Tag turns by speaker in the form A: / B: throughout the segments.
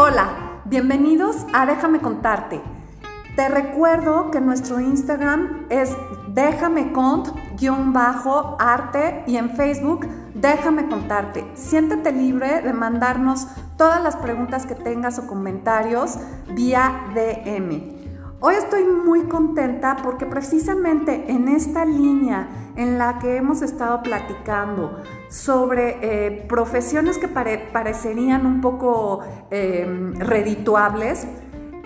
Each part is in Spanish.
A: Hola, bienvenidos a Déjame contarte. Te recuerdo que nuestro Instagram es déjame cont-arte y en Facebook déjame contarte. Siéntete libre de mandarnos todas las preguntas que tengas o comentarios vía DM. Hoy estoy muy contenta porque precisamente en esta línea en la que hemos estado platicando sobre eh, profesiones que parecerían un poco em, redituables,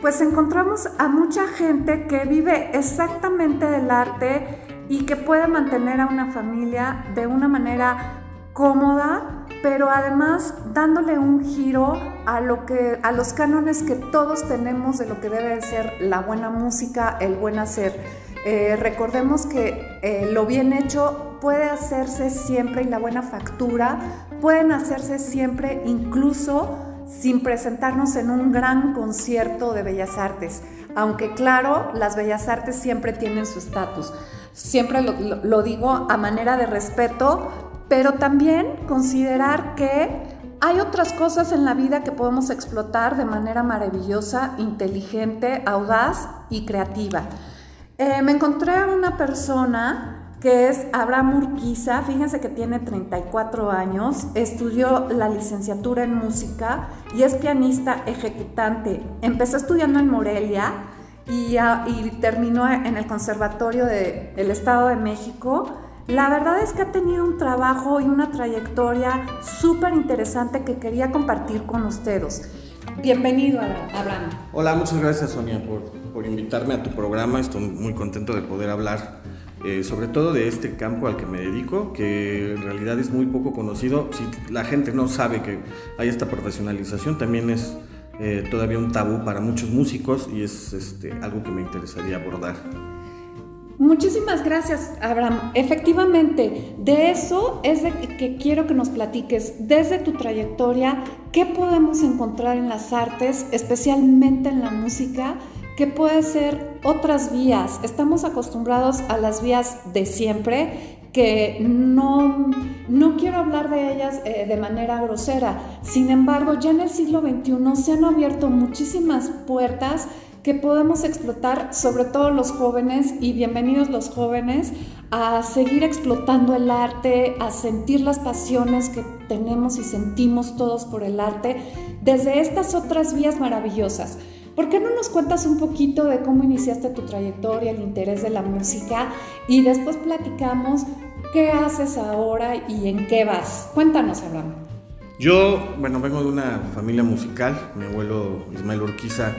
A: pues encontramos a mucha gente que vive exactamente del arte y que puede mantener a una familia de una manera cómoda, pero además dándole un giro a, lo que, a los cánones que todos tenemos de lo que debe ser la buena música, el buen hacer. Eh, recordemos que eh, lo bien hecho puede hacerse siempre y la buena factura pueden hacerse siempre incluso sin presentarnos en un gran concierto de bellas artes. Aunque claro, las bellas artes siempre tienen su estatus. Siempre lo digo a manera de respeto, pero también considerar que hay otras cosas en la vida que podemos explotar de manera maravillosa, inteligente, audaz y creativa. Eh, me encontré a una persona que es Abraham Urquiza, fíjense que tiene 34 años, estudió la licenciatura en música y es pianista ejecutante. Empezó estudiando en Morelia y, y terminó en el Conservatorio del Estado de México la verdad es que ha tenido un trabajo y una trayectoria súper interesante que quería compartir con ustedes. Bienvenido, Abraham.
B: Hola, muchas gracias, Sonia, por, invitarme a tu programa. Estoy muy contento de poder hablar eh, sobre todo de este campo al que me dedico, que en realidad es muy poco conocido. Si la gente no sabe que hay esta profesionalización, también es eh, todavía un tabú para muchos músicos y es este, algo que me interesaría abordar.
A: Muchísimas gracias, Abraham. Efectivamente, de eso es de que quiero que nos platiques desde tu trayectoria, qué podemos encontrar en las artes, especialmente en la música, que puede ser otras vías. Estamos acostumbrados a las vías de siempre, que no, no quiero hablar de ellas eh, de manera grosera. Sin embargo, ya en el siglo XXI se han abierto muchísimas puertas que podemos explotar, sobre todo los jóvenes, y bienvenidos los jóvenes, a seguir explotando el arte, a sentir las pasiones que tenemos y sentimos todos por el arte, desde estas otras vías maravillosas. ¿Por qué no nos cuentas un poquito de cómo iniciaste tu trayectoria, el interés de la música y después platicamos qué haces ahora y en qué vas? Cuéntanos, Abraham.
B: Yo, bueno, vengo de una familia musical. Mi abuelo Ismael Urquiza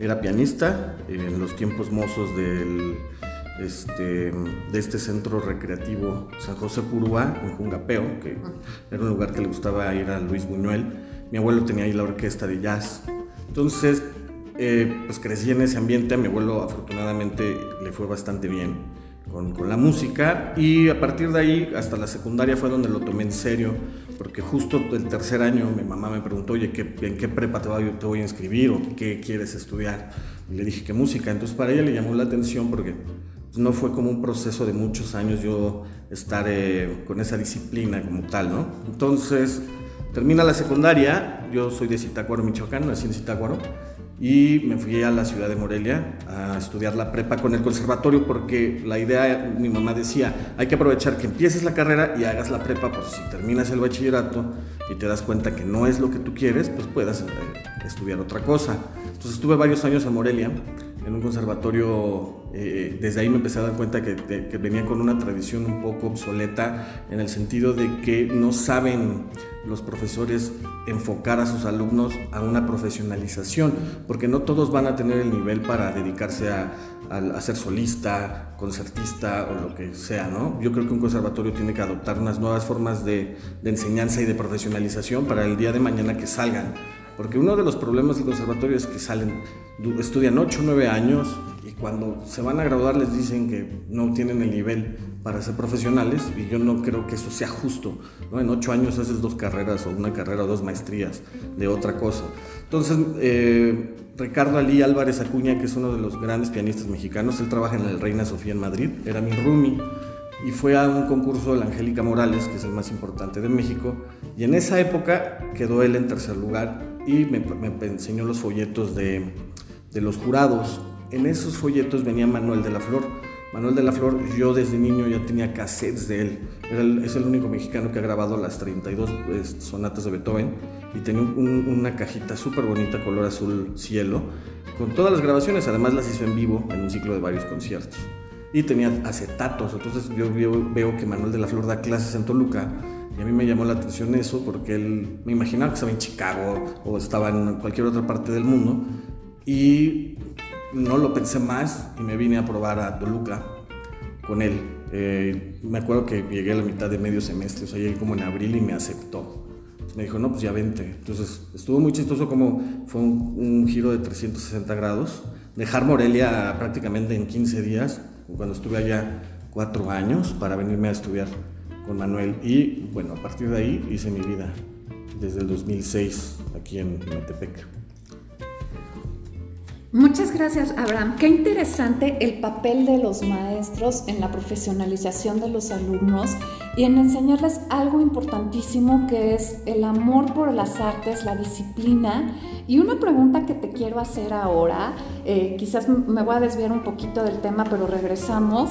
B: era pianista en los tiempos mozos del, este, de este centro recreativo San José Purúa, en Jungapeo, que era un lugar que le gustaba ir a Luis Buñuel. Mi abuelo tenía ahí la orquesta de jazz. Entonces, eh, pues crecí en ese ambiente. A mi abuelo afortunadamente le fue bastante bien con, con, la música y a partir de ahí hasta la secundaria fue donde lo tomé en serio porque justo el tercer año mi mamá me preguntó, oye, ¿en qué prepa te voy, te voy a inscribir o qué quieres estudiar? Y le dije que música, entonces para ella le llamó la atención porque pues, no fue como un proceso de muchos años yo estar eh, con esa disciplina como tal, ¿no? Entonces termina la secundaria, yo soy de Zitácuaro, Michoacán, nací en Zitácuaro y me fui a la ciudad de Morelia a estudiar la prepa con el conservatorio porque la idea, mi mamá decía, hay que aprovechar que empieces la carrera y hagas la prepa, pues si terminas el bachillerato y te das cuenta que no es lo que tú quieres, pues puedas eh, estudiar otra cosa. Entonces estuve varios años en Morelia, en un conservatorio, eh, desde ahí me empecé a dar cuenta que, que venía con una tradición un poco obsoleta en el sentido de que no saben los profesores enfocar a sus alumnos a una profesionalización, porque no todos van a tener el nivel para dedicarse a, ser solista, concertista o lo que sea, ¿no? Yo creo que un conservatorio tiene que adoptar unas nuevas formas de, de enseñanza y de profesionalización para el día de mañana que salgan, porque uno de los problemas del conservatorio es que salen, estudian 8 o 9 años y cuando se van a graduar les dicen que no tienen el nivel para ser profesionales y yo no creo que eso sea justo. ¿no? En ocho años haces dos carreras o una carrera o dos maestrías de otra cosa. Entonces, eh, Ricardo Alí Álvarez Acuña, que es uno de los grandes pianistas mexicanos, él trabaja en el Reina Sofía en Madrid, era mi roomie y fue a un concurso de la Angélica Morales, que es el más importante de México, y en esa época quedó él en tercer lugar y me, enseñó los folletos de, de, los jurados. En esos folletos venía Manuel de la Flor. Manuel de la Flor, yo desde niño ya tenía cassettes de él. es el único mexicano que ha grabado las 32 sonatas de Beethoven y tenía una cajita súper bonita, color azul cielo, con todas las grabaciones. Además las hizo en vivo en un ciclo de varios conciertos y tenía acetatos. Entonces yo veo, que Manuel de la Flor da clases en Toluca y a mí me llamó la atención eso porque él me imaginaba que estaba en Chicago o estaba en cualquier otra parte del mundo y no lo pensé más y me vine a probar a Toluca con él. Eh, me acuerdo que llegué a la mitad de medio semestre, o sea, llegué como en abril y me aceptó. me dijo, no, pues ya vente. Entonces estuvo muy chistoso como fue un, un giro de 360 grados. Dejar Morelia prácticamente en 15 días cuando estuve allá cuatro años para venirme a estudiar con Manuel y bueno, a partir de ahí hice mi vida desde el 2006 aquí en Metepec.
A: Muchas gracias, Abraham. Qué interesante el papel de los maestros en la profesionalización de los alumnos y en enseñarles algo importantísimo que es el amor por las artes, la disciplina. Y una pregunta que te quiero hacer ahora, eh, quizás me voy a desviar un poquito del tema, pero regresamos.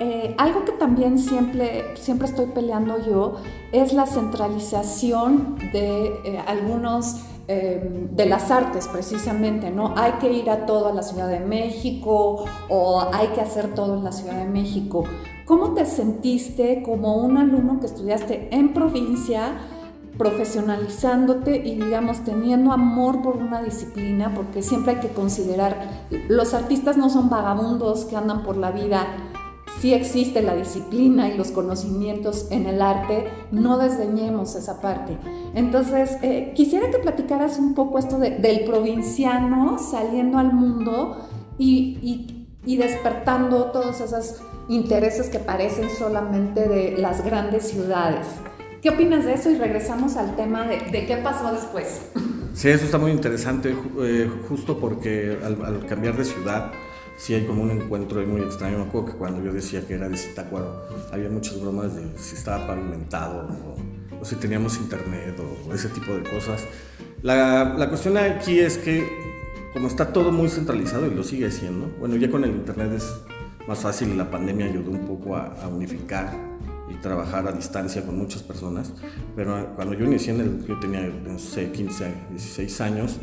A: Eh, algo que también siempre, siempre estoy peleando yo, es la centralización de eh, algunos Em, de las artes precisamente, ¿no? Hay que ir a todo a la Ciudad de México o hay que hacer todo en la Ciudad de México. ¿Cómo te sentiste como un alumno que estudiaste en provincia, profesionalizándote y digamos teniendo amor por una disciplina? Porque siempre hay que considerar, los artistas no son vagabundos que andan por la vida sí existe la disciplina y los conocimientos en el arte, no desdeñemos esa parte. Entonces, eh, quisiera que platicaras un poco esto del provinciano saliendo al mundo y, despertando todos esos intereses que parecen solamente de las grandes ciudades. ¿Qué opinas de eso? Y regresamos al tema de, qué pasó después.
B: Sí, eso está muy interesante, eh, justo porque al cambiar de ciudad, sí hay como un encuentro muy extraño. Me acuerdo que cuando yo decía que era de Zitácuaro, había muchas bromas de si estaba pavimentado o, si teníamos internet o, ese tipo de cosas. La, la, cuestión aquí es que como está todo muy centralizado y lo sigue siendo, bueno, ya con el internet es más fácil y la pandemia ayudó un poco a, a unificar y trabajar a distancia con muchas personas, pero cuando yo inicié en el, yo tenía, no sé, 15, 16 años,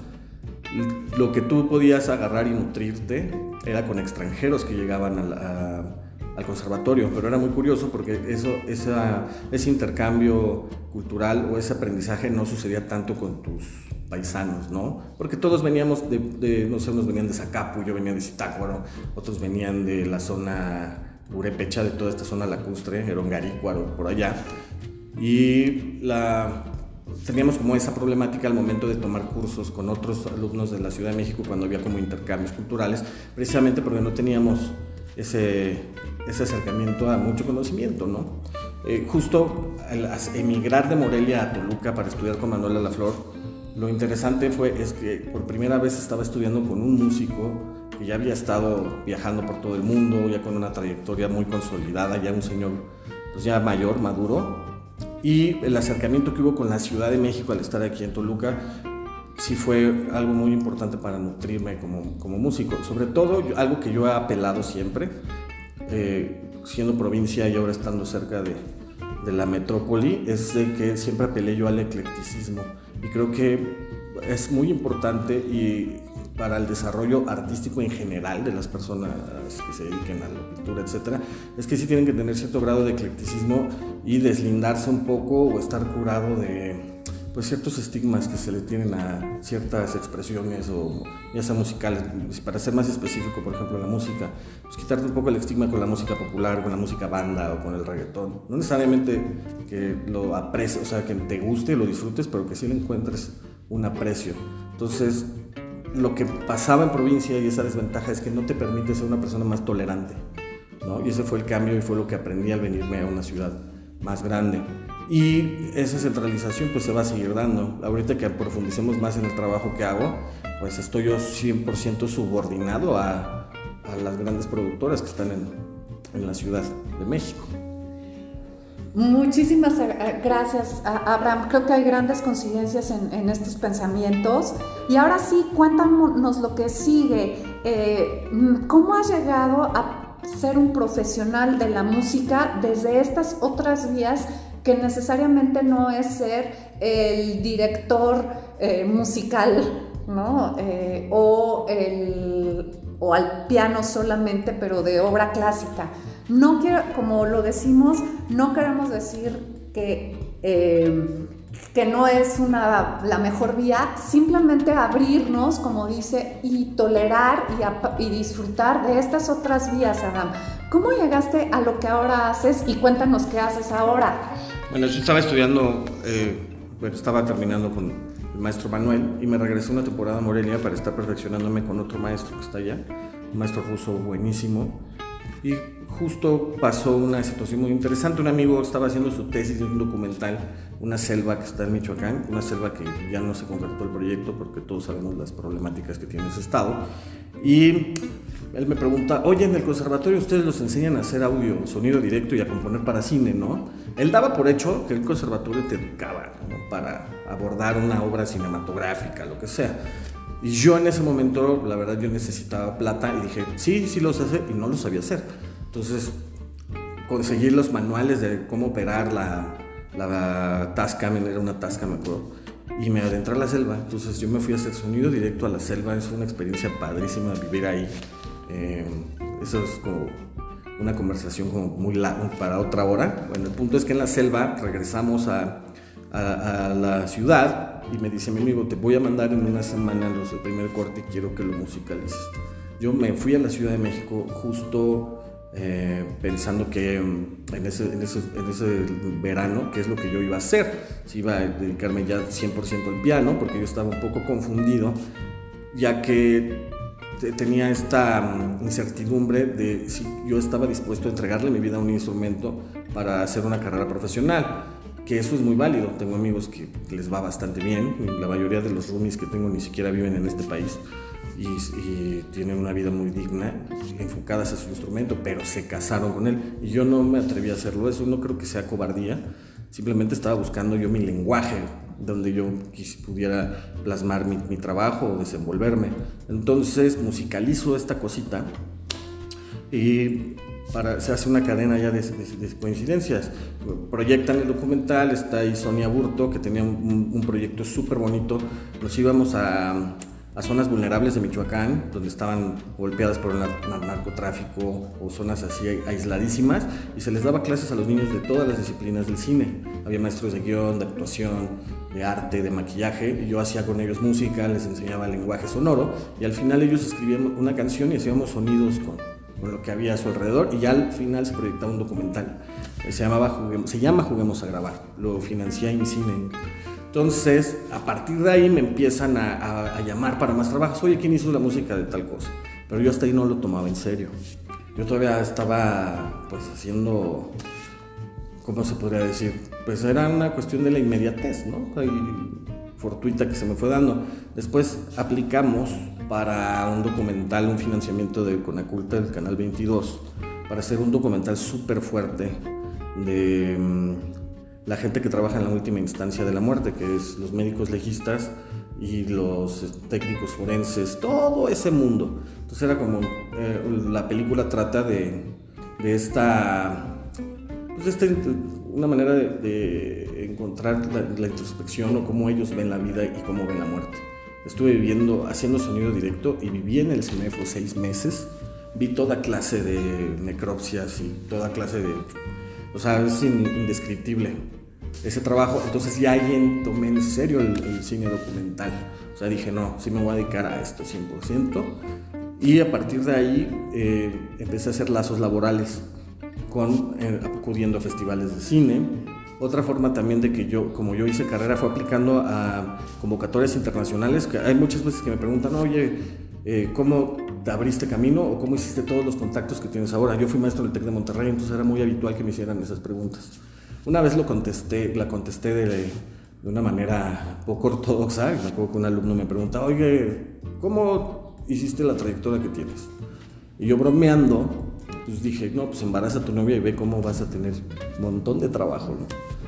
B: lo que tú podías agarrar y nutrirte era con extranjeros que llegaban al conservatorio, pero era muy curioso porque eso, ese intercambio cultural o ese aprendizaje no sucedía tanto con tus paisanos, ¿no? Porque todos veníamos de, no sé, unos venían de Zacapu, yo venía de Zitácuaro, otros venían de la zona Urepecha, de toda esta zona lacustre, Erongarícuaro, por allá. Y la, teníamos como esa problemática al momento de tomar cursos con otros alumnos de la Ciudad de México cuando había como intercambios culturales, precisamente porque no teníamos ese, ese acercamiento a mucho conocimiento, ¿no? Eh, justo al emigrar de Morelia a Toluca para estudiar con Manuela Laflor, lo interesante fue es que por primera vez estaba estudiando con un músico que ya había estado viajando por todo el mundo, ya con una trayectoria muy consolidada, ya un señor pues ya mayor, maduro, y el acercamiento que hubo con la Ciudad de México al estar aquí en Toluca sí fue algo muy importante para nutrirme como, como músico. Sobre todo algo que yo he apelado siempre, eh, siendo provincia y ahora estando cerca de, de la metrópoli, es de que siempre apelé yo al eclecticismo. Y creo que es muy importante y para el desarrollo artístico en general de las personas que se dediquen a la pintura, etcétera, es que sí tienen que tener cierto grado de eclecticismo y deslindarse un poco o estar curado de pues ciertos estigmas que se le tienen a ciertas expresiones o ya sea musicales, para ser más específico, por ejemplo, la música, pues quitarte un poco el estigma con la música popular, con la música banda o con el reggaetón. No necesariamente que lo aprecies, o sea, que te guste, lo disfrutes, pero que sí le encuentres un aprecio. Entonces, lo que pasaba en provincia y esa desventaja es que no te permite ser una persona más tolerante. ¿no? Y ese fue el cambio y fue lo que aprendí al venirme a una ciudad más grande. Y esa centralización pues se va a seguir dando. Ahorita que profundicemos más en el trabajo que hago, pues estoy yo 100% subordinado a, las grandes productoras que están en, en la Ciudad de México.
A: Muchísimas eh, gracias, Abraham. Creo que hay grandes coincidencias en, estos pensamientos. Y ahora sí, cuéntanos lo que sigue. Eh, ¿Cómo has llegado a ser un profesional de la música desde estas otras vías que necesariamente no es ser el director eh, musical, ¿no? o, o al piano solamente, pero de obra clásica? No quiero, como lo decimos, no queremos decir que, eh, que no es una, la mejor vía, simplemente abrirnos, como dice, y tolerar y, disfrutar de estas otras vías, Adam. ¿Cómo llegaste a lo que ahora haces y cuéntanos qué haces ahora?
B: Bueno, yo estaba estudiando, eh, bueno, estaba terminando con el maestro Manuel y me regresé una temporada a Morelia para estar perfeccionándome con otro maestro que está allá, un maestro ruso buenísimo. Y justo pasó una situación muy interesante. Un amigo estaba haciendo su tesis de un documental, una selva que está en Michoacán, una selva que ya no se concretó el proyecto porque todos sabemos las problemáticas que tiene ese estado. Y él me pregunta, oye, en el conservatorio ustedes los enseñan a hacer audio, sonido directo y a componer para cine, ¿no? Él daba por hecho que el conservatorio te educaba para abordar una obra cinematográfica, lo que sea. Y yo en ese momento, la verdad, yo necesitaba plata y dije, sí, sí los hace y no lo sabía hacer. Entonces, conseguir los manuales de cómo operar la, la Tascam, era una Tascam, me acuerdo, y me adentré a la selva. Entonces, yo me fui a hacer sonido directo a la selva. Es una experiencia padrísima vivir ahí. Eh, eso es como una conversación como muy larga para otra hora. Bueno, el punto es que en la selva regresamos a, a, la ciudad y me dice mi amigo, te voy a mandar en una semana los, primer corte quiero que lo musicalices. Yo me fui a la Ciudad de México justo eh, pensando que mm, en ese, en, ese, en ese, verano, qué es lo que yo iba a hacer, si iba a dedicarme ya 100% al piano, porque yo estaba un poco confundido, ya que tenía esta mm, incertidumbre de si yo estaba dispuesto a entregarle mi vida a un instrumento para hacer una carrera profesional que eso es muy válido. Tengo amigos que les va bastante bien. La mayoría de los roomies que tengo ni siquiera viven en este país y, tienen una vida muy digna, enfocadas a su instrumento, pero se casaron con él. Y yo no me atreví a hacerlo, eso no creo que sea cobardía. Simplemente estaba buscando yo mi lenguaje, donde yo pudiera plasmar mi, mi trabajo o desenvolverme. Entonces musicalizo esta cosita y se hace una cadena ya de, coincidencias. Proyectan el documental, está ahí Sonia Burto, que tenía un, proyecto súper bonito. Nos íbamos a, zonas vulnerables de Michoacán, donde estaban golpeadas por el narcotráfico o zonas así aisladísimas, y se les daba clases a los niños de todas las disciplinas del cine. Había maestros de guion, de actuación, de arte, de maquillaje, y yo hacía con ellos música, les enseñaba lenguaje sonoro, y al final ellos escribían una canción y hacíamos sonidos con, con lo que había a su alrededor, y ya al final se proyectaba un documental. Se, llamaba se llama Juguemos a Grabar, lo financié en cine. Entonces, a partir de ahí me empiezan a, llamar para más trabajos. Oye, ¿quién hizo la música de tal cosa? Pero yo hasta ahí no lo tomaba en serio. Yo todavía estaba, pues, haciendo, ¿cómo se podría decir? Pues era una cuestión de la inmediatez, ¿no? Y fortuita que se me fue dando. Después aplicamos para un documental, un financiamiento de Conaculta del Canal 22, para hacer un documental súper fuerte de mm, la gente que trabaja en la última instancia de la muerte, que es los médicos legistas y los técnicos forenses, todo ese mundo. Entonces era como, eh, la película trata de, esta, pues este, una manera de, encontrar la, introspección o cómo ellos ven la vida y cómo ven la muerte. Estuve viviendo, haciendo sonido directo y viví en el CINEFO seis meses. Vi toda clase de necropsias y toda clase de... O sea, es indescriptible ese trabajo, entonces ya alguien tomé en serio el, cine documental. O sea, dije, no, sí me voy a dedicar a esto 100%. Y a partir de ahí eh, empecé a hacer lazos laborales, con, eh, acudiendo a festivales de cine. Otra forma también de que yo, como yo hice carrera, fue aplicando a convocatorias internacionales, que hay muchas veces que me preguntan, oye, eh, ¿cómo te abriste camino o cómo hiciste todos los contactos que tienes ahora? Yo fui maestro del TEC de Monterrey, entonces era muy habitual que me hicieran esas preguntas. Una vez lo contesté, la contesté de, de una manera poco ortodoxa. Me acuerdo que un alumno me preguntaba, oye, ¿cómo hiciste la trayectoria que tienes? Y yo bromeando pues dije, no, pues embaraza a tu novia y ve cómo vas a tener un montón de trabajo, ¿no?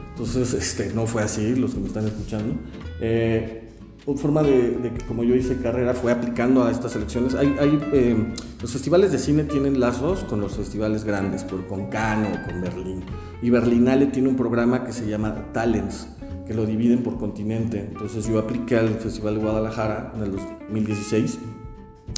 B: Entonces, este, no fue así, los que me están escuchando. Eh, una forma de, que como yo hice carrera fue aplicando a estas elecciones. Hay, eh, los festivales de cine tienen lazos con los festivales grandes, por, con Cannes o con Berlín. Y Berlinale tiene un programa que se llama Talents, que lo dividen por continente. Entonces yo apliqué al Festival de Guadalajara en el 2016,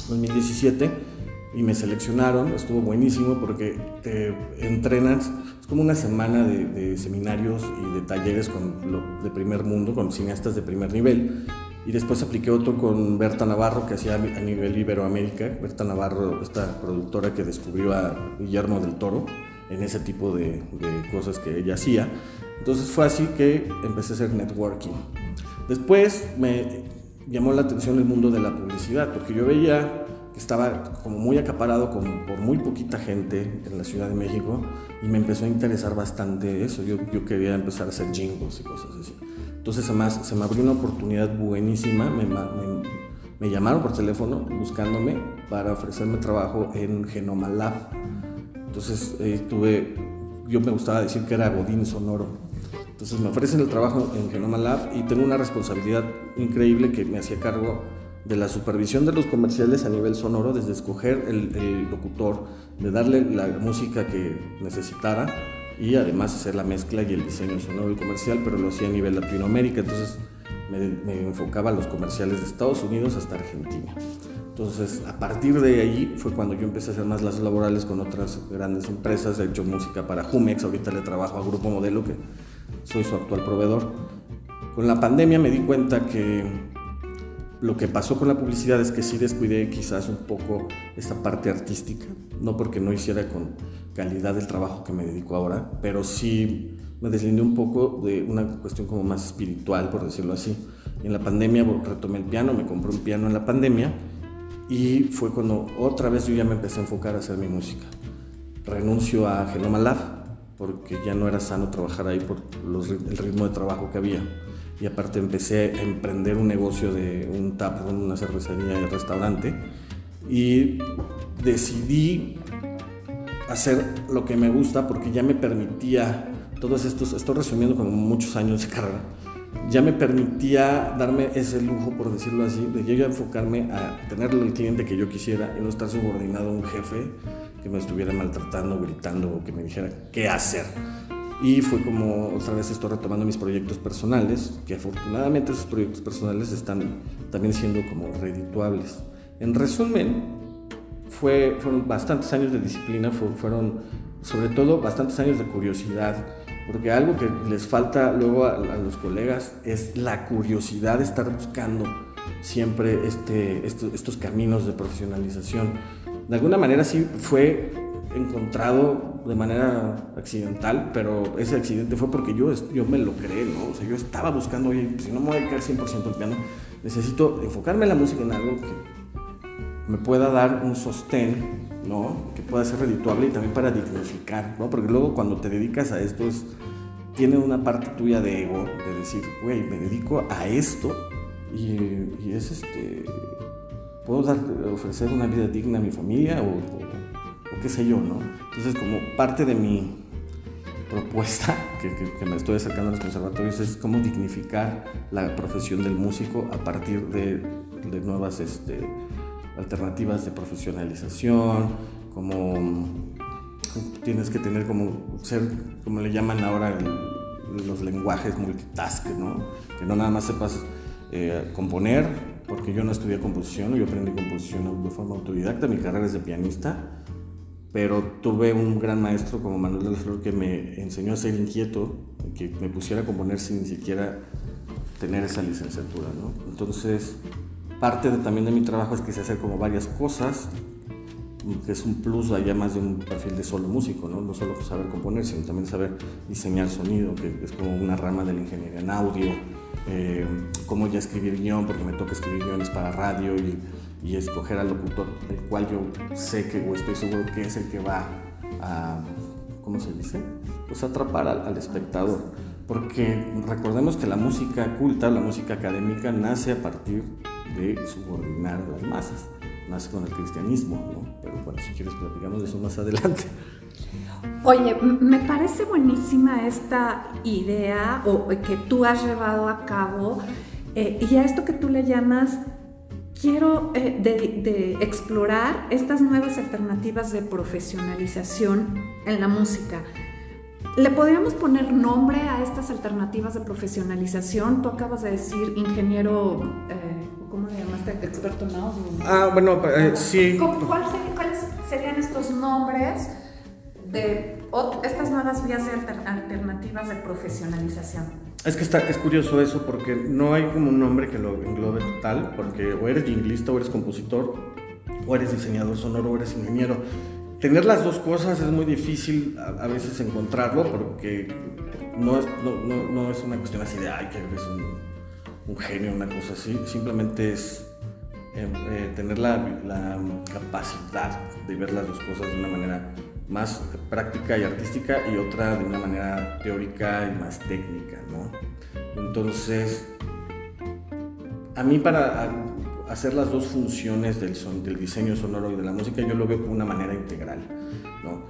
B: 2017 y me seleccionaron. Estuvo buenísimo porque te entrenas, es como una semana de, seminarios y de talleres con lo de primer mundo, con cineastas de primer nivel. Y después apliqué otro con Berta Navarro, que hacía a nivel Iberoamérica. Berta Navarro, esta productora que descubrió a Guillermo del Toro en ese tipo de, de cosas que ella hacía. Entonces fue así que empecé a hacer networking. Después me llamó la atención el mundo de la publicidad, porque yo veía estaba como muy acaparado con, por muy poquita gente en la Ciudad de México y me empezó a interesar bastante eso. Yo, yo quería empezar a hacer jingles y cosas así. Entonces además se me abrió una oportunidad buenísima, me, me, me llamaron por teléfono buscándome para ofrecerme trabajo en Genoma Lab. Entonces eh, tuve, yo me gustaba decir que era Godín Sonoro. Entonces me ofrecen el trabajo en Genoma Lab y tengo una responsabilidad increíble que me hacía cargo de la supervisión de los comerciales a nivel sonoro, desde escoger el, locutor, de darle la música que necesitara y además hacer la mezcla y el diseño sonoro del comercial, pero lo hacía a nivel Latinoamérica, entonces me, enfocaba a los comerciales de Estados Unidos hasta Argentina. Entonces, a partir de ahí fue cuando yo empecé a hacer más lazos laborales con otras grandes empresas. He hecho música para Jumex, ahorita le trabajo a Grupo Modelo, que soy su actual proveedor. Con la pandemia me di cuenta que lo que pasó con la publicidad es que sí descuidé quizás un poco esta parte artística, no porque no hiciera con calidad el trabajo que me dedico ahora, pero sí me deslindé un poco de una cuestión como más espiritual, por decirlo así. en la pandemia retomé el piano, me compré un piano en la pandemia y fue cuando otra vez yo ya me empecé a enfocar a hacer mi música. Renuncio a Genoma Lab porque ya no era sano trabajar ahí por el ritmo de trabajo que había. Y aparte empecé a emprender un negocio de un tap una cervecería y restaurante. Y decidí hacer lo que me gusta porque ya me permitía, todos estos, estoy resumiendo como muchos años de carrera, ya me permitía darme ese lujo, por decirlo así, de yo ya enfocarme a tener el cliente que yo quisiera y no estar subordinado a un jefe que me estuviera maltratando, gritando o que me dijera qué hacer. Y fue como otra vez estoy retomando mis proyectos personales, que afortunadamente esos proyectos personales están también siendo como redituables. En resumen, fue, fueron bastantes años de disciplina, fueron sobre todo bastantes años de curiosidad, porque algo que les falta luego a, los colegas es la curiosidad de estar buscando siempre este, estos, caminos de profesionalización. De alguna manera sí fue encontrado de manera accidental, pero ese accidente fue porque yo, yo me lo creé, ¿no? O sea, yo estaba buscando, oye, si no me voy a dedicar 100% al piano, necesito enfocarme en la música en algo que me pueda dar un sostén ¿no? Que pueda ser redituable y también para dignificar, ¿no? Porque luego cuando te dedicas a esto es, tiene una parte tuya de ego, de decir, güey, me dedico a esto y, es este, puedo dar, ofrecer una vida digna a mi familia o, qué sé yo, ¿no? Entonces como parte de mi propuesta que, me estoy acercando a los conservatorios es cómo dignificar la profesión del músico a partir de, de nuevas este, alternativas de profesionalización, como tienes que tener como ser, como le llaman ahora los lenguajes multitask, ¿no? Que no nada más sepas eh, componer, porque yo no estudié composición, yo aprendí composición de forma autodidacta, mi carrera es de pianista, pero tuve un gran maestro como Manuel de la Flor que me enseñó a ser inquieto, que me pusiera a componer sin ni siquiera tener esa licenciatura, ¿no? Entonces, Parte también de mi trabajo es que se hace como varias cosas, que es un plus allá más de un perfil de solo músico, ¿no? No solo saber componer, sino también saber diseñar sonido, que es como una rama de la ingeniería en audio, eh, cómo ya escribir guion, porque me toca escribir guiones para radio y, y, escoger al locutor, el cual yo sé que, o estoy seguro que es el que va a, ¿cómo se dice? Pues atrapar al, al espectador. Porque recordemos que la música culta, la música académica, nace a partir de subordinar a las masas. nace con el cristianismo, ¿no? Pero bueno, si quieres platicamos de eso más adelante.
A: Oye, me parece buenísima esta idea o que tú has llevado a cabo eh, y a esto que tú le llamas quiero eh, de, explorar estas nuevas alternativas de profesionalización en la música. ¿Le podríamos poner nombre a estas alternativas de profesionalización? Tú acabas de decir ingeniero, eh, ¿cómo le llamaste? Experto en audio.
B: Ah, bueno, sí.
A: ¿Cuáles serían estos nombres? de estas nuevas vías alternativas de profesionalización.
B: Es que está, es curioso eso porque no hay como un nombre que lo englobe total, porque o eres jinglista o eres compositor, o eres diseñador sonoro o eres ingeniero. Tener las dos cosas es muy difícil a, veces encontrarlo porque no es, no, no, es una cuestión así de, ay, que eres un, un genio, una cosa así. Simplemente es eh, eh, tener la, la capacidad de ver las dos cosas de una manera más práctica y artística y otra de una manera teórica y más técnica, ¿no? Entonces, a mí para hacer las dos funciones del, diseño sonoro y de la música, yo lo veo como una manera integral, ¿no?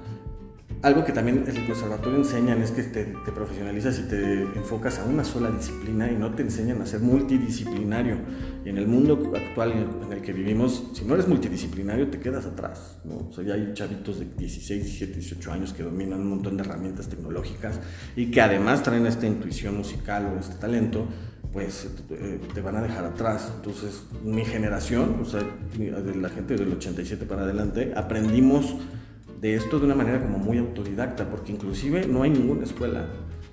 B: Algo que también el conservatorio enseñan es que te, te, profesionalizas y te enfocas a una sola disciplina y no te enseñan a ser multidisciplinario. Y en el mundo actual en el que vivimos, si no eres multidisciplinario te quedas atrás. ¿no? O sea, ya hay chavitos de 16, 17, 18 años que dominan un montón de herramientas tecnológicas y que además traen esta intuición musical o este talento, pues eh, te van a dejar atrás. Entonces, mi generación, o sea, la gente del 87 para adelante, aprendimos de esto de una manera como muy autodidacta, porque inclusive no hay ninguna escuela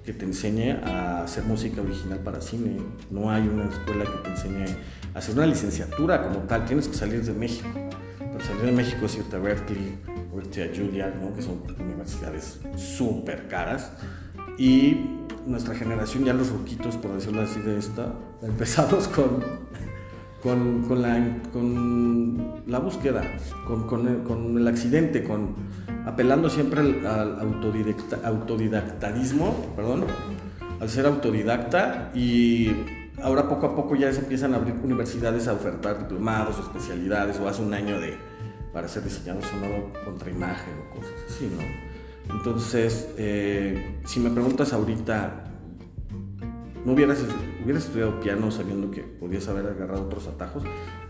B: que te enseñe a hacer música original para cine, no hay una escuela que te enseñe a hacer una licenciatura como tal, tienes que salir de México. Para salir de México es irte a Berkeley o irte a Juilliard, ¿no? que son universidades súper caras. Y nuestra generación, ya los ruquitos, por decirlo así, de esta, empezamos con con, con, la, con la búsqueda, con, el, accidente, con, apelando siempre al, autodidacta, autodidactadismo, perdón, al ser autodidacta y ahora poco a poco ya se empiezan a abrir universidades a ofertar diplomados especialidades o hace un año de para ser diseñador sonoro contra imagen o cosas así, ¿no? Entonces, eh, si me preguntas ahorita no hubieras, hubieras estudiado piano sabiendo que podías haber agarrado otros atajos,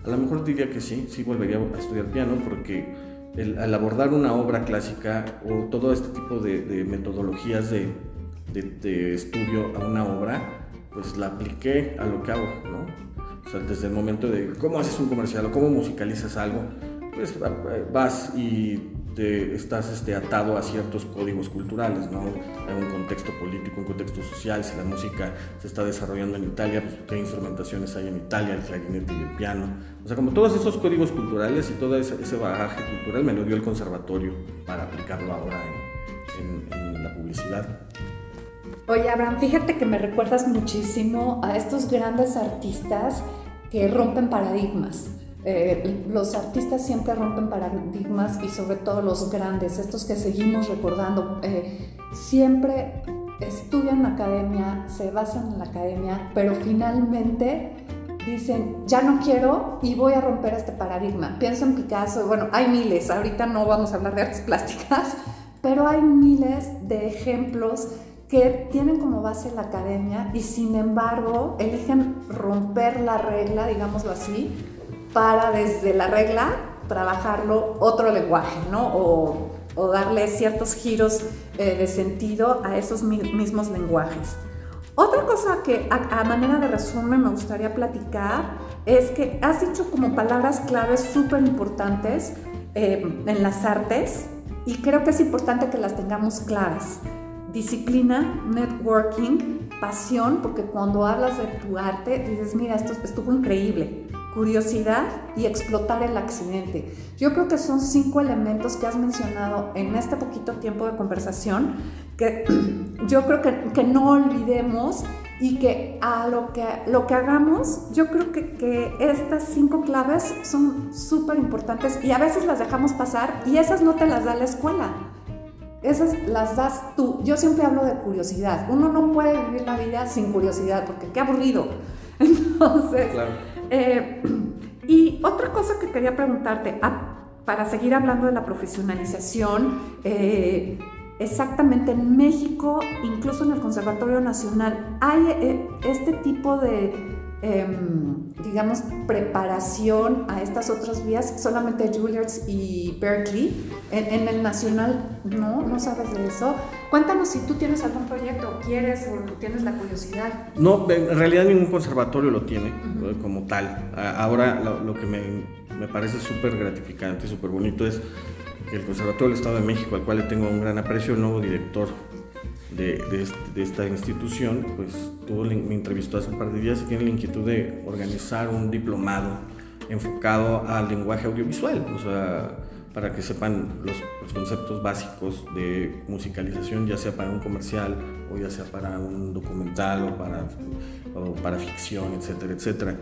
B: a lo mejor diría que sí, sí volvería a estudiar piano porque al abordar una obra clásica o todo este tipo de, metodologías de, de, estudio a una obra, pues la apliqué a lo que hago, ¿no? O sea, desde el momento de cómo haces un comercial o cómo musicalizas algo, pues vas y te estás este, atado a ciertos códigos culturales, ¿no? En un contexto político, un contexto social, si la música se está desarrollando en Italia, pues qué instrumentaciones hay en Italia, el clarinete y el piano. O sea, como todos esos códigos culturales y todo ese, ese bagaje cultural me lo dio el conservatorio para aplicarlo ahora en, en la publicidad.
A: Oye, Abraham, fíjate que me recuerdas muchísimo a estos grandes artistas que rompen paradigmas. Eh, los artistas siempre rompen paradigmas y sobre todo los grandes, estos que seguimos recordando, eh, siempre estudian la academia, se basan en la academia, pero finalmente dicen, ya no quiero y voy a romper este paradigma. Pienso en Picasso, bueno, hay miles, ahorita no vamos a hablar de artes plásticas, pero hay miles de ejemplos que tienen como base la academia y sin embargo eligen romper la regla, digámoslo así, para desde la regla trabajarlo otro lenguaje, ¿no? O, darle ciertos giros eh, de sentido a esos mismos lenguajes. Otra cosa que a, manera de resumen me gustaría platicar es que has dicho como palabras claves súper importantes eh, en las artes y creo que es importante que las tengamos claras. Disciplina, networking, pasión, porque cuando hablas de tu arte dices, mira, esto estuvo increíble curiosidad y explotar el accidente. Yo creo que son cinco elementos que has mencionado en este poquito tiempo de conversación que yo creo que, que no olvidemos y que a lo que, lo que hagamos, yo creo que, que estas cinco claves son súper importantes y a veces las dejamos pasar y esas no te las da la escuela. Esas las das tú. Yo siempre hablo de curiosidad. Uno no puede vivir la vida sin curiosidad porque qué aburrido. Entonces. Eh, y otra cosa que quería preguntarte, para seguir hablando de la profesionalización, eh, exactamente en México, incluso en el Conservatorio Nacional, hay eh, este tipo de Em, digamos, preparación a estas otras vías, solamente Juilliard y Berkeley. En, el nacional, no, no sabes de eso. Cuéntanos si tú tienes algún proyecto, quieres o tienes la curiosidad.
B: No, en realidad ningún conservatorio lo tiene eh, como tal. Ahora lo, que me, me parece súper gratificante y súper bonito es el Conservatorio del Estado de México, al cual le tengo un gran aprecio, el nuevo director de, de, esta institución, pues tuvo, me entrevistó hace un par de días y tiene la inquietud de organizar un diplomado enfocado al lenguaje audiovisual, o sea, para que sepan los, los, conceptos básicos de musicalización, ya sea para un comercial o ya sea para un documental o para, o para ficción, etcétera, etcétera.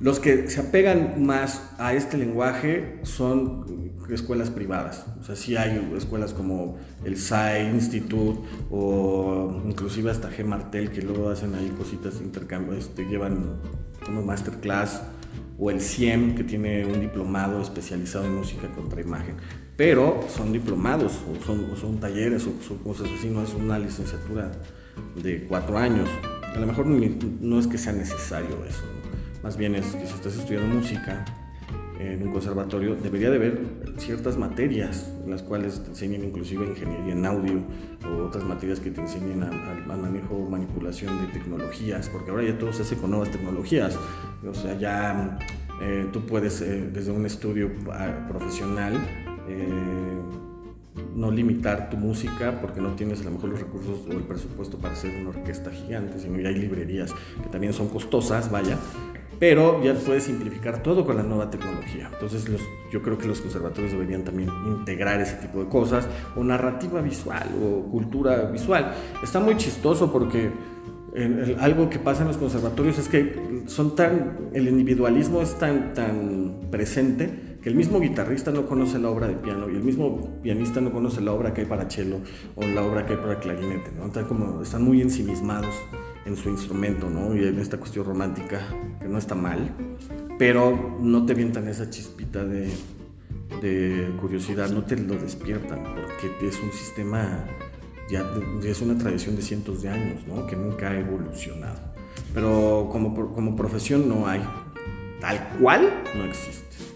B: Los que se apegan más a este lenguaje son escuelas privadas. O sea, sí hay escuelas como el SAI Institute o inclusive hasta G. Martel que luego hacen ahí cositas de intercambio, este, llevan como masterclass o el CIEM que tiene un diplomado especializado en música contra imagen. Pero son diplomados o son, talleres o son cosas así, no es una licenciatura de cuatro años. A lo mejor no es que sea necesario eso. Más bien es que si estás estudiando música en un conservatorio, debería de haber ciertas materias en las cuales te enseñen inclusive ingeniería en audio o otras materias que te enseñen al manejo o manipulación de tecnologías, porque ahora ya todo se hace con nuevas tecnologías. O sea, ya eh, tú puedes eh, desde un estudio ah, profesional eh, no limitar tu música porque no tienes a lo mejor los recursos o el presupuesto para hacer una orquesta gigante, sino ya hay librerías que también son costosas, vaya, pero ya puedes simplificar todo con la nueva tecnología. Entonces yo creo que los conservatorios deberían también integrar ese tipo de cosas, o narrativa visual, o cultura visual. Está muy chistoso porque algo que pasa en los conservatorios es que son tan, el individualismo es tan, tan presente que el mismo guitarrista no conoce la obra de piano y el mismo pianista no conoce la obra que hay para cello o la obra que hay para clarinete, ¿no? Están, como, están muy ensimismados en su instrumento, ¿no? Y en esta cuestión romántica, que no está mal, pero no te vientan esa chispita de, de curiosidad, no te lo despiertan, porque es un sistema, ya, es una tradición de cientos de años, ¿no? Que nunca ha evolucionado. Pero como, como profesión no hay, tal cual no existe.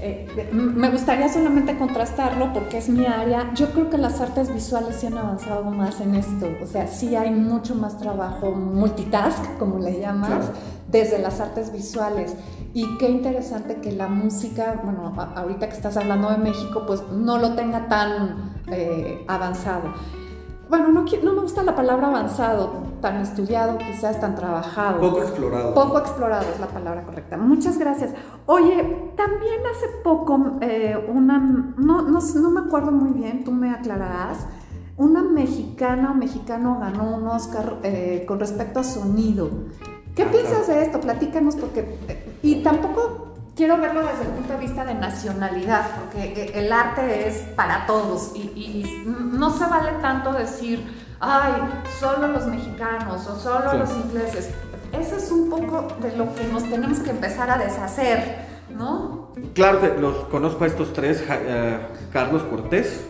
A: Eh, me gustaría solamente contrastarlo porque es mi área. Yo creo que las artes visuales sí han avanzado más en esto. O sea, sí hay mucho más trabajo multitask, como le llamas, desde las artes visuales. Y qué interesante que la música, bueno, ahorita que estás hablando de México, pues no lo tenga tan eh, avanzado bueno, no, no, me gusta la palabra avanzado, tan estudiado, quizás tan trabajado.
B: Poco explorado.
A: Poco explorado es la palabra correcta. Muchas gracias. Oye, también hace poco, eh, una, no, no, me acuerdo muy bien, tú me aclararás, una mexicana o mexicano ganó un Oscar eh, con respecto a sonido. ¿Qué piensas de esto? Platícanos porque... Eh, y tampoco quiero verlo desde el punto de vista de nacionalidad, porque el arte es para todos y, no se vale tanto decir, ay, solo los mexicanos o solo los ingleses. Eso es un poco de lo que nos tenemos que empezar a deshacer, ¿no?
B: Claro que los conozco a estos tres, eh, Carlos Cortés,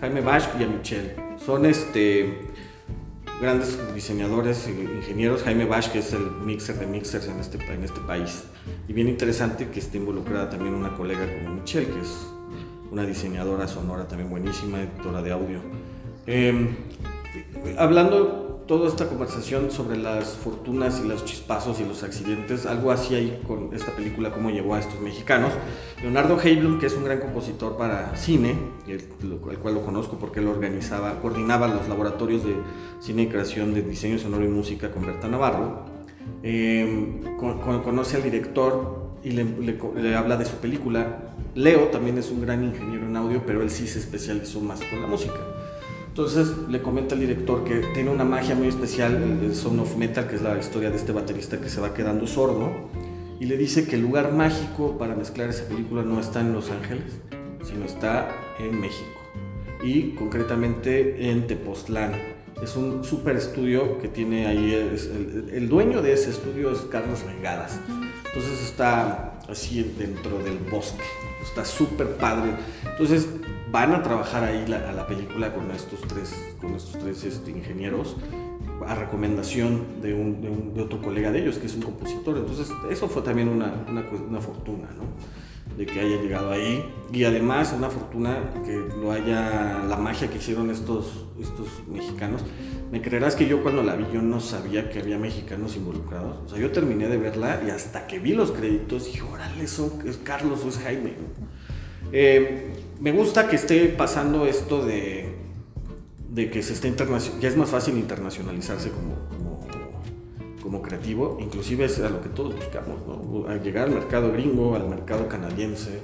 B: Jaime Bash y a Michelle. Son este grandes diseñadores e ingenieros, Jaime Bash, que es el mixer de mixers en este, en este país. Y bien interesante que esté involucrada también una colega como Michelle, que es una diseñadora sonora también buenísima, editora de audio. Eh, hablando toda esta conversación sobre las fortunas y los chispazos y los accidentes, algo así ahí con esta película, cómo llegó a estos mexicanos. Leonardo Heiblum, que es un gran compositor para cine, el, cual lo conozco porque él organizaba, coordinaba los laboratorios de cine y creación de diseño sonoro y música con Berta Navarro, eh, conoce al director y le, le habla de su película. Leo también es un gran ingeniero en audio, pero él sí se especializó más con la música. Entonces le comenta al director que tiene una magia muy especial, el Son of Metal, que es la historia de este baterista que se va quedando sordo, y le dice que el lugar mágico para mezclar esa película no está en Los Ángeles, sino está en México, y concretamente en Tepoztlán, Es un super estudio que tiene ahí, el, el, dueño de ese estudio es Carlos Regadas. Entonces está así dentro del bosque, está súper padre. Entonces van a trabajar ahí a la película con estos tres, con estos tres este, ingenieros a recomendación de, un, de, otro colega de ellos, que es un compositor. Entonces, eso fue también una, una, una, fortuna, ¿no? De que haya llegado ahí. Y además, una fortuna que lo haya, la magia que hicieron estos, estos mexicanos. Me creerás que yo cuando la vi, yo no sabía que había mexicanos involucrados. O sea, yo terminé de verla y hasta que vi los créditos, dije, órale, son, es Carlos o es Jaime. Eh, me gusta que esté pasando esto de de que se está ya es más fácil internacionalizarse como, como, creativo, inclusive es a lo que todos buscamos, ¿no? llegar al mercado gringo, al mercado canadiense,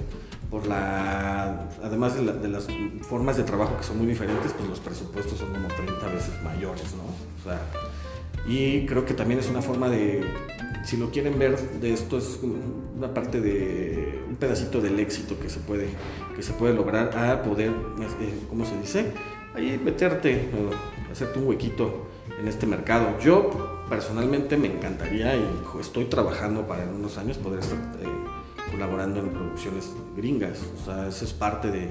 B: por la, además de, las formas de trabajo que son muy diferentes, pues los presupuestos son como 30 veces mayores, ¿no? Y creo que también es una forma de, si lo quieren ver, de esto es una parte de un pedacito del éxito que se puede, que se puede lograr a poder, eh, ¿cómo se dice? ahí meterte, hacerte un huequito en este mercado. Yo personalmente me encantaría y estoy trabajando para en unos años poder estar eh, colaborando en producciones gringas. O sea, eso es parte de,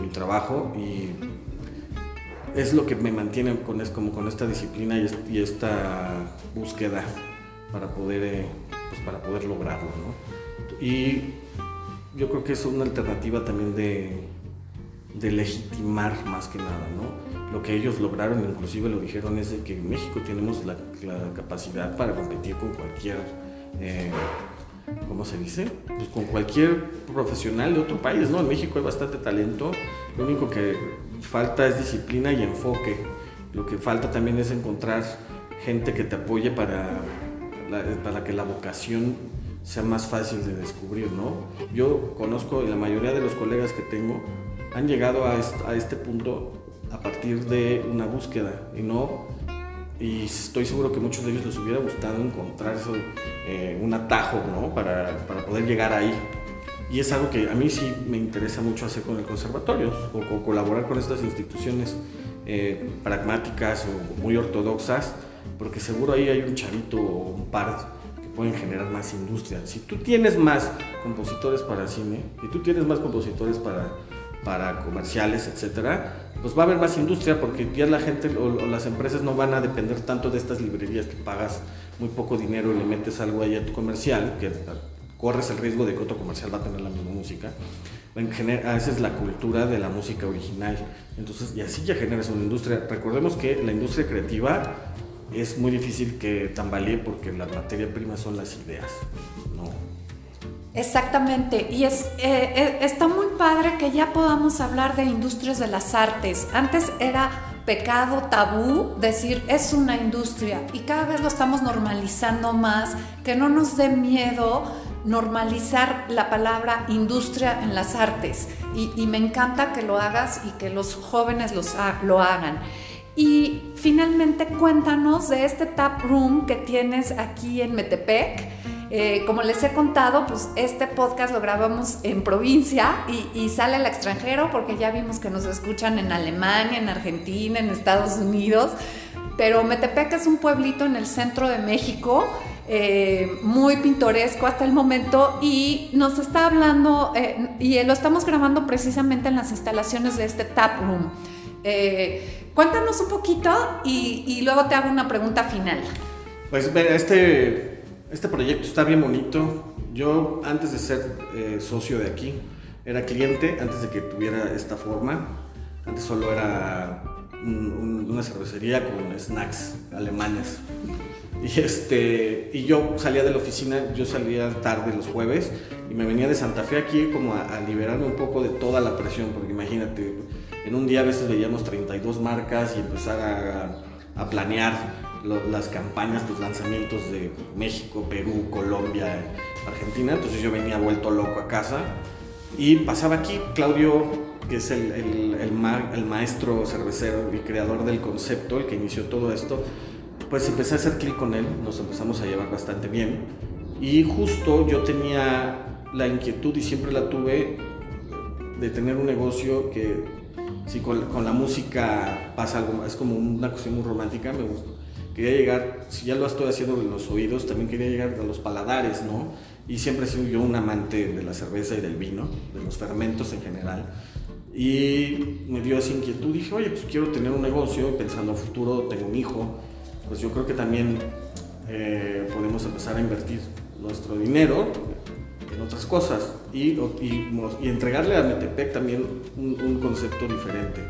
B: mi trabajo y es lo que me mantiene con, es, como con esta disciplina y, esta búsqueda para poder, eh, pues para poder lograrlo. Y yo creo que es una alternativa también de legitimar más que nada, ¿no? Lo que ellos lograron, inclusive lo dijeron, es que en México tenemos la, capacidad para competir con cualquier, eh, ¿cómo se dice? Pues con cualquier profesional de otro país, ¿no? En México hay bastante talento, lo único que falta es disciplina y enfoque. Lo que falta también es encontrar gente que te apoye para, para que la vocación sea más fácil de descubrir, ¿no? Yo conozco, y la mayoría de los colegas que tengo, han llegado a este, punto a partir de una búsqueda y no y estoy seguro que muchos de ellos les hubiera gustado encontrar eh, un atajo ¿no? para, para, poder llegar ahí. Y es algo que a mí sí me interesa mucho hacer con el conservatorio o, colaborar con estas instituciones eh, pragmáticas o muy ortodoxas, porque seguro ahí hay un chavito o un par que pueden generar más industria. Si tú tienes más compositores para cine, y tú tienes más compositores para para comerciales, etcétera, pues va a haber más industria porque ya la gente o, las empresas no van a depender tanto de estas librerías que pagas muy poco dinero y le metes algo ahí a tu comercial, que corres el riesgo de que otro comercial va a tener la misma música. En general, esa es la cultura de la música original. Entonces, y así ya generas una industria. Recordemos que la industria creativa es muy difícil que tambalee porque la materia prima son las ideas, ¿no?
A: Exactamente, y es, eh, eh, está muy que ya podamos hablar de industrias de las artes. Antes era pecado, tabú, decir es una industria y cada vez lo estamos normalizando más, que no nos dé miedo normalizar la palabra industria en las artes y, me encanta que lo hagas y que los jóvenes los lo hagan. Y finalmente cuéntanos de este tap room que tienes aquí en Metepec eh, como les he contado, pues este podcast lo grabamos en provincia y, sale al extranjero porque ya vimos que nos escuchan en Alemania, en Argentina, en Estados Unidos. Pero Metepec es un pueblito en el centro de México, eh, muy pintoresco hasta el momento y nos está hablando, eh, y lo estamos grabando precisamente en las instalaciones de este tap room. cuéntanos un poquito y, y luego te hago una pregunta final.
B: Pues este este proyecto está bien bonito. Yo antes de ser eh, socio de aquí, era cliente antes de que tuviera esta forma. Antes solo era una cervecería con snacks alemanes. Y, este, y yo salía de la oficina, yo salía tarde los jueves y me venía de Santa Fe aquí como a, liberarme un poco de toda la presión, porque imagínate, en un día a veces veíamos 32 marcas y empezar a, a planear las campañas, los lanzamientos de México, Perú, Colombia, Argentina. Entonces yo venía vuelto loco a casa y pasaba aquí Claudio, que es el, el, el, maestro cervecero y creador del concepto, el que inició todo esto. Pues empecé a hacer clic con él, nos empezamos a llevar bastante bien. Y justo yo tenía la inquietud y siempre la tuve de tener un negocio que si con, con, la música pasa algo, es como una cuestión muy romántica, me gusta. Quería llegar, si ya lo estoy haciendo en los oídos, también quería llegar a los paladares, ¿no? Y siempre he sido yo un amante de la cerveza y del vino, de los fermentos en general. Y me dio esa inquietud, dije, oye, pues quiero tener un negocio, pensando a futuro, tengo un hijo, pues yo creo que también eh, podemos empezar a invertir nuestro dinero en otras cosas y, y, entregarle a Metepec también un, concepto diferente.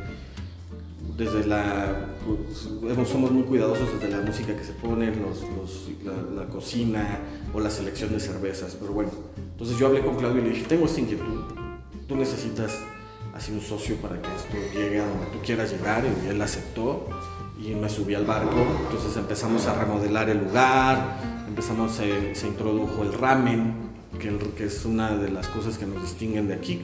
B: Desde la, pues, somos muy cuidadosos desde la música que se pone, la, cocina o la selección de cervezas, pero bueno, entonces yo hablé con Claudio y le dije, tengo esta inquietud, tú necesitas así un socio para que esto llegue a donde tú quieras llegar y él aceptó. Y me subí al barco, entonces empezamos a remodelar el lugar, empezamos, se, se introdujo el ramen, que, es una de las cosas que nos distinguen de aquí,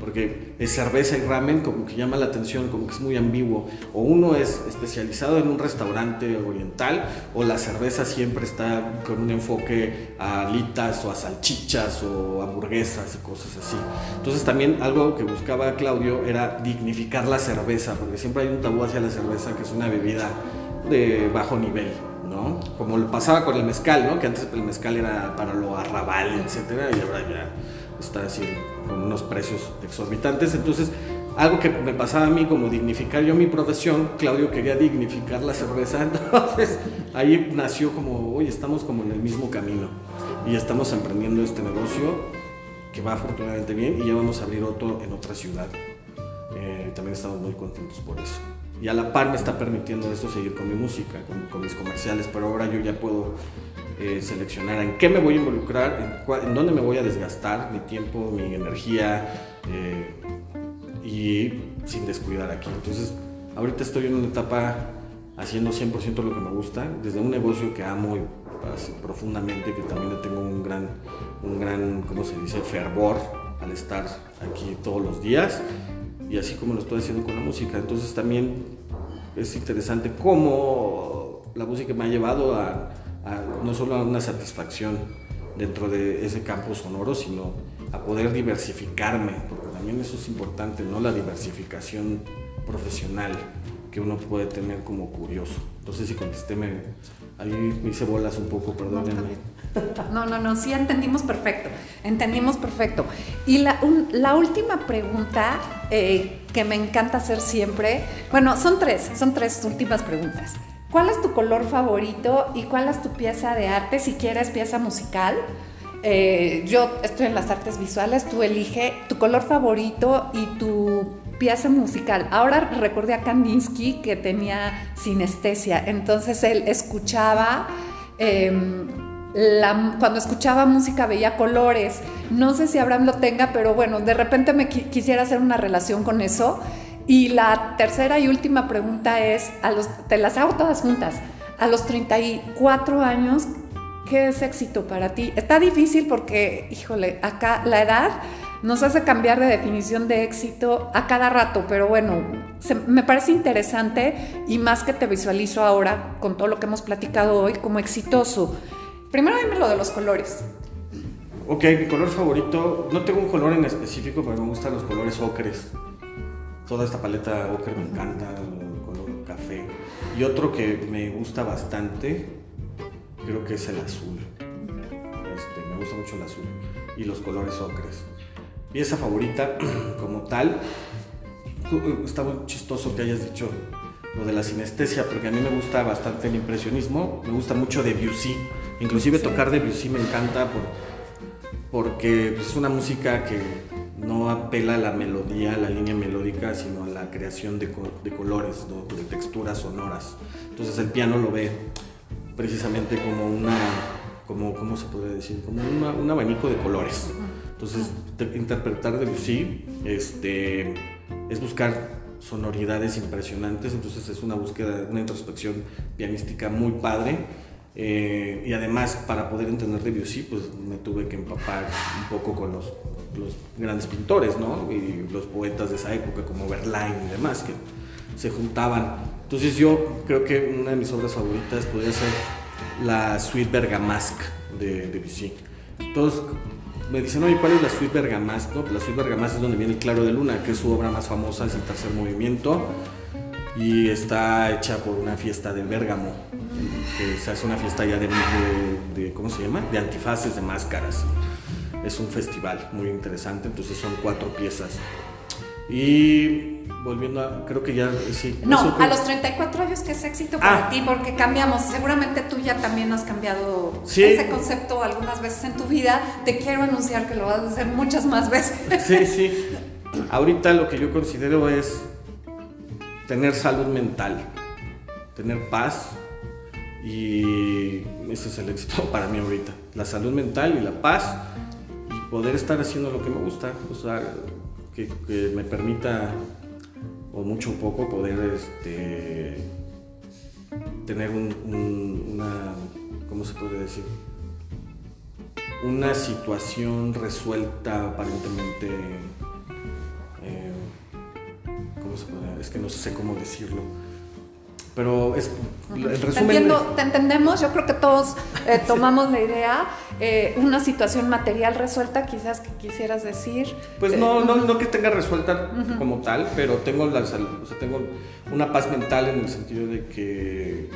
B: porque es cerveza y ramen como que llama la atención, como que es muy ambiguo, o uno es especializado en un restaurante oriental, o la cerveza siempre está con un enfoque a alitas o a salchichas o hamburguesas y cosas así. Entonces también algo que buscaba Claudio era dignificar la cerveza, porque siempre hay un tabú hacia la cerveza que es una bebida de bajo nivel. ¿no? Como lo pasaba con el mezcal, ¿no? Que antes el mezcal era para lo arrabal, etcétera, y ahora ya está así con unos precios exorbitantes. Entonces, algo que me pasaba a mí como dignificar yo mi profesión, Claudio quería dignificar la cerveza, entonces ahí nació como, oye, estamos como en el mismo camino y estamos emprendiendo este negocio que va afortunadamente bien y ya vamos a abrir otro en otra ciudad. Eh, también estamos muy contentos por eso. Y a la par me está permitiendo eso seguir con mi música, con, con mis comerciales, pero ahora yo ya puedo eh, seleccionar en qué me voy a involucrar, en, dónde me voy a desgastar mi tiempo, mi energía eh, y sin descuidar aquí. Entonces, ahorita estoy en una etapa haciendo 100% lo que me gusta, desde un negocio que amo profundamente, que también tengo un gran, un gran, ¿cómo se dice?, fervor al estar aquí todos los días y así como lo estoy haciendo con la música. Entonces también es interesante cómo la música me ha llevado a no solo a una satisfacción dentro de ese campo sonoro, sino a poder diversificarme, porque también eso es importante, ¿no? La diversificación profesional que uno puede tener como curioso. Entonces, si contesté, me, ahí me hice bolas un poco, perdónenme.
A: No, no, no, sí entendimos perfecto, entendimos perfecto. Y la, última pregunta eh, que me encanta hacer siempre, bueno, son tres, son tres últimas preguntas. ¿Cuál es tu color favorito y cuál es tu pieza de arte, si quieres pieza musical? Eh, yo estoy en las artes visuales, tú elige tu color favorito y tu pieza musical. Ahora recordé a Kandinsky que tenía sinestesia, entonces él escuchaba, em, cuando escuchaba música veía colores. No sé si Abraham lo tenga, pero bueno, de repente me quisiera hacer una relación con eso. Y la tercera y última pregunta es, a los, te las hago todas juntas, a los 34 años, ¿qué es éxito para ti? Está difícil porque, híjole, acá la edad nos hace cambiar de definición de éxito a cada rato, pero bueno, me parece interesante y más que te visualizo ahora con todo lo que hemos platicado hoy como exitoso. Primero dime lo de los colores.
B: Ok, mi color favorito, no tengo un color en específico, pero me gustan los colores ocres toda esta paleta ocre me encanta, el color café. Y otro que me gusta bastante, creo que es el azul. Este, me gusta mucho el azul y los colores ocres. Pieza favorita como tal, está muy chistoso que hayas dicho lo de la sinestesia, porque a mí me gusta bastante el impresionismo, me gusta mucho Debussy, inclusive tocar Debussy me encanta por, porque es una música que no apela a la melodía, a la línea melódica, sino a la creación de, colores, de texturas sonoras. Entonces el piano lo ve precisamente como una, como, ¿cómo se puede decir? Como un abanico de colores. Entonces interpretar Debussy este, es buscar sonoridades impresionantes, entonces es una búsqueda, una introspección pianística muy padre eh, y además, para poder entender Debussy, pues me tuve que empapar un poco con los, los, grandes pintores, ¿no? Y los poetas de esa época, como Verlaine y demás, que se juntaban. Entonces yo creo que una de mis obras favoritas podría ser la Suite Bergamasque de Debussy. Entonces, me dicen, oye, ¿cuál es la suite Bergamas? No, la suite Bergamas es donde viene el Claro de Luna, que es su obra más famosa, es el tercer movimiento y está hecha por una fiesta de Bérgamo, que se hace una fiesta ya de, de, ¿cómo se llama? De antifaces, de máscaras. Es un festival muy interesante, entonces son cuatro piezas. Y volviendo a, creo que ya, sí.
A: No, a los 34 años que es éxito para ah. ti, porque cambiamos, seguramente tú ya también has cambiado ese concepto algunas veces en tu vida, te quiero anunciar que lo vas a hacer muchas más veces.
B: Sí, sí. Ahorita lo que yo considero es tener salud mental, tener paz y ese es el éxito para mí ahorita. La salud mental y la paz y poder estar haciendo lo que me gusta, o sea, que, me permita o mucho o poco poder este, tener una, ¿cómo se puede decir? Una situación resuelta aparentemente es que no sé cómo decirlo. Pero es,
A: el resumen... Te, entendemos, yo creo que todos eh, tomamos la idea. Eh, una situación material resuelta, quizás que quisieras decir.
B: Pues no, no, no que tenga resuelta como tal, pero tengo, la, o sea, tengo una paz mental en el sentido de que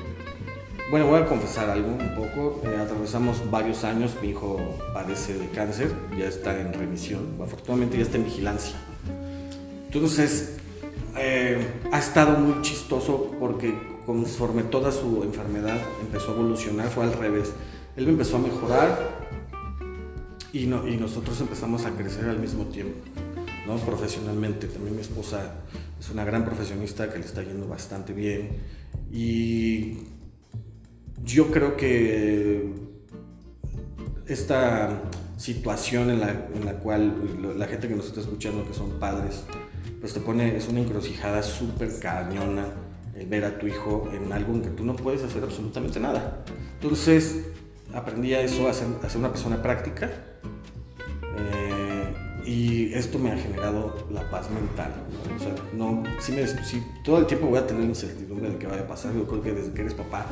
B: bueno, voy a confesar algo un poco. Eh, atravesamos varios años, mi hijo padece de cáncer, ya está en remisión, afortunadamente ya está en vigilancia. Entonces, eh, ha estado muy chistoso porque conforme toda su enfermedad empezó a evolucionar, fue al revés. Él empezó a mejorar y, no, y nosotros empezamos a crecer al mismo tiempo, ¿no? profesionalmente. También mi esposa es una gran profesionista que le está yendo bastante bien y yo creo que esta situación en la, en la cual la gente que nos está escuchando, que son padres, pues te pone, es una encrucijada súper cañona el ver a tu hijo en algo en que tú no puedes hacer absolutamente nada. Entonces aprendí a eso, a ser, una persona práctica eh, y esto me ha generado la paz mental. O no, si, me, si todo el tiempo voy a tener incertidumbre de qué vaya a pasar, yo creo que desde que eres papá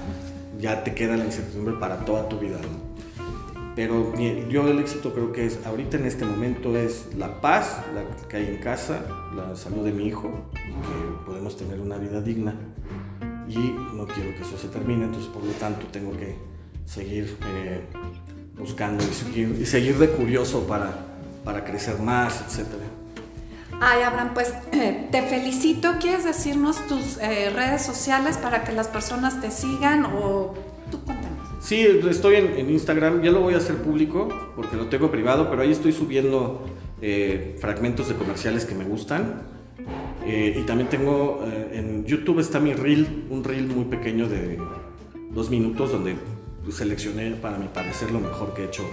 B: ya te queda la incertidumbre para toda tu vida. Pero yo el éxito creo que es, ahorita en este momento es la paz que hay en casa, la salud de mi hijo, que podemos tener una vida digna. Y no quiero que eso se termine, entonces por lo tanto tengo que seguir eh, buscando y seguir, y de curioso para, para crecer más, etc.
A: Ay, Abraham, pues te felicito. ¿Quieres decirnos tus eh, redes sociales para que las personas te sigan o
B: Sí, estoy en, Instagram, ya lo voy a hacer público porque lo tengo privado, pero ahí estoy subiendo eh, fragmentos de comerciales que me gustan. Eh, y también tengo eh, en YouTube está mi reel, un reel muy pequeño de dos minutos donde seleccioné para mi parecer lo mejor que he hecho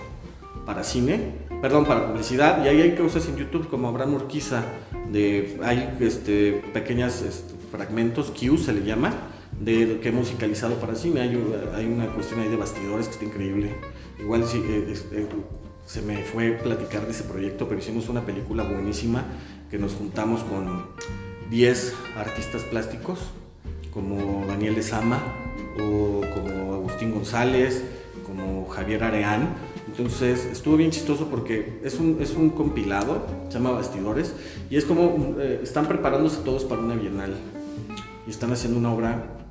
B: para cine, perdón, para publicidad. Y ahí hay cosas en YouTube como Abraham Urquiza, de, hay este, pequeños este, fragmentos, Q se le llama, de que he musicalizado para cine. Hay, hay, una cuestión ahí de bastidores que está increíble. Igual sí, eh, eh, se me fue platicar de ese proyecto, pero hicimos una película buenísima que nos juntamos con 10 artistas plásticos, como Daniel de Sama, o como Agustín González, como Javier Areán. Entonces estuvo bien chistoso porque es un, es un compilado, se llama Bastidores, y es como eh, están preparándose todos para una bienal y están haciendo una obra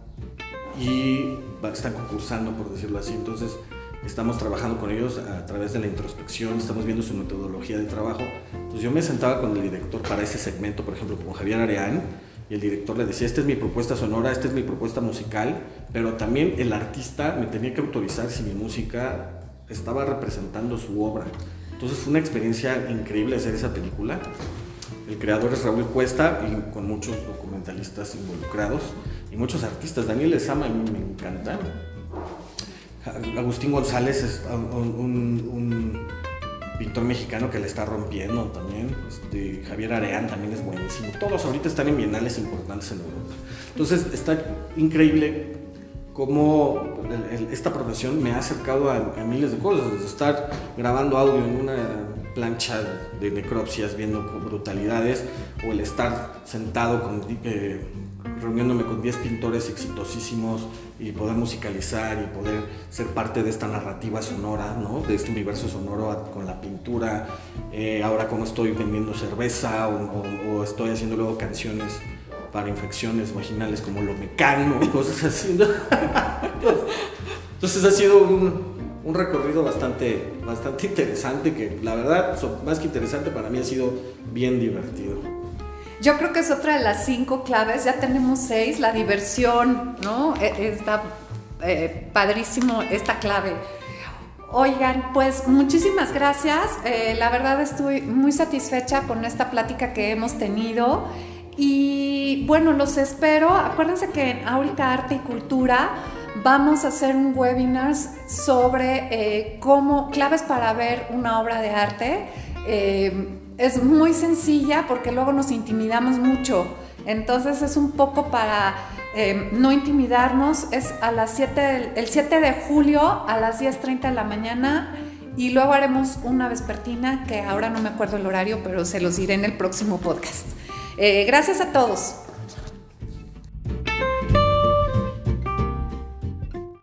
B: y están concursando, por decirlo así. Entonces, estamos trabajando con ellos a través de la introspección, estamos viendo su metodología de trabajo. Entonces, yo me sentaba con el director para ese segmento, por ejemplo, con Javier Areán, y el director le decía, esta es mi propuesta sonora, esta es mi propuesta musical, pero también el artista me tenía que autorizar si mi música estaba representando su obra. Entonces fue una experiencia increíble hacer esa película. El creador es Raúl Cuesta y con muchos documentalistas involucrados y muchos artistas. Daniel Esama a mí me encanta. Agustín González es un, pintor mexicano que le está rompiendo también. Este, Javier Areán también es buenísimo. Todos ahorita están en bienales importantes en Europa. Entonces está increíble cómo esta profesión me ha acercado a, miles de cosas, desde estar grabando audio en una plancha de necropsias viendo brutalidades o el estar sentado con, eh, reuniéndome con 10 pintores exitosísimos y poder musicalizar y poder ser parte de esta narrativa sonora, ¿no? de este universo sonoro con la pintura. Eh, ahora como estoy vendiendo cerveza o, estoy haciendo luego canciones para infecciones vaginales como lo mecano, cosas así. Entonces ha sido un, un recorrido bastante, bastante interesante que la verdad, más que interesante para mí ha sido bien divertido.
A: Yo creo que es otra de las cinco claves, ya tenemos seis, la diversión, ¿no? E, está eh, padrísimo esta clave. Oigan, pues muchísimas gracias. Eh, la verdad estoy muy satisfecha con esta plática que hemos tenido. Y bueno, los espero. Acuérdense que en Áurica Arte y Cultura vamos a hacer un webinar sobre eh, cómo, claves para ver una obra de arte. Eh, es muy sencilla porque luego nos intimidamos mucho. Entonces es un poco para eh, no intimidarnos. Es a las 7, el 7 de julio a las 10.30 de la mañana. Y luego haremos una vespertina que ahora no me acuerdo el horario, pero se los diré en el próximo podcast. gracias a todos.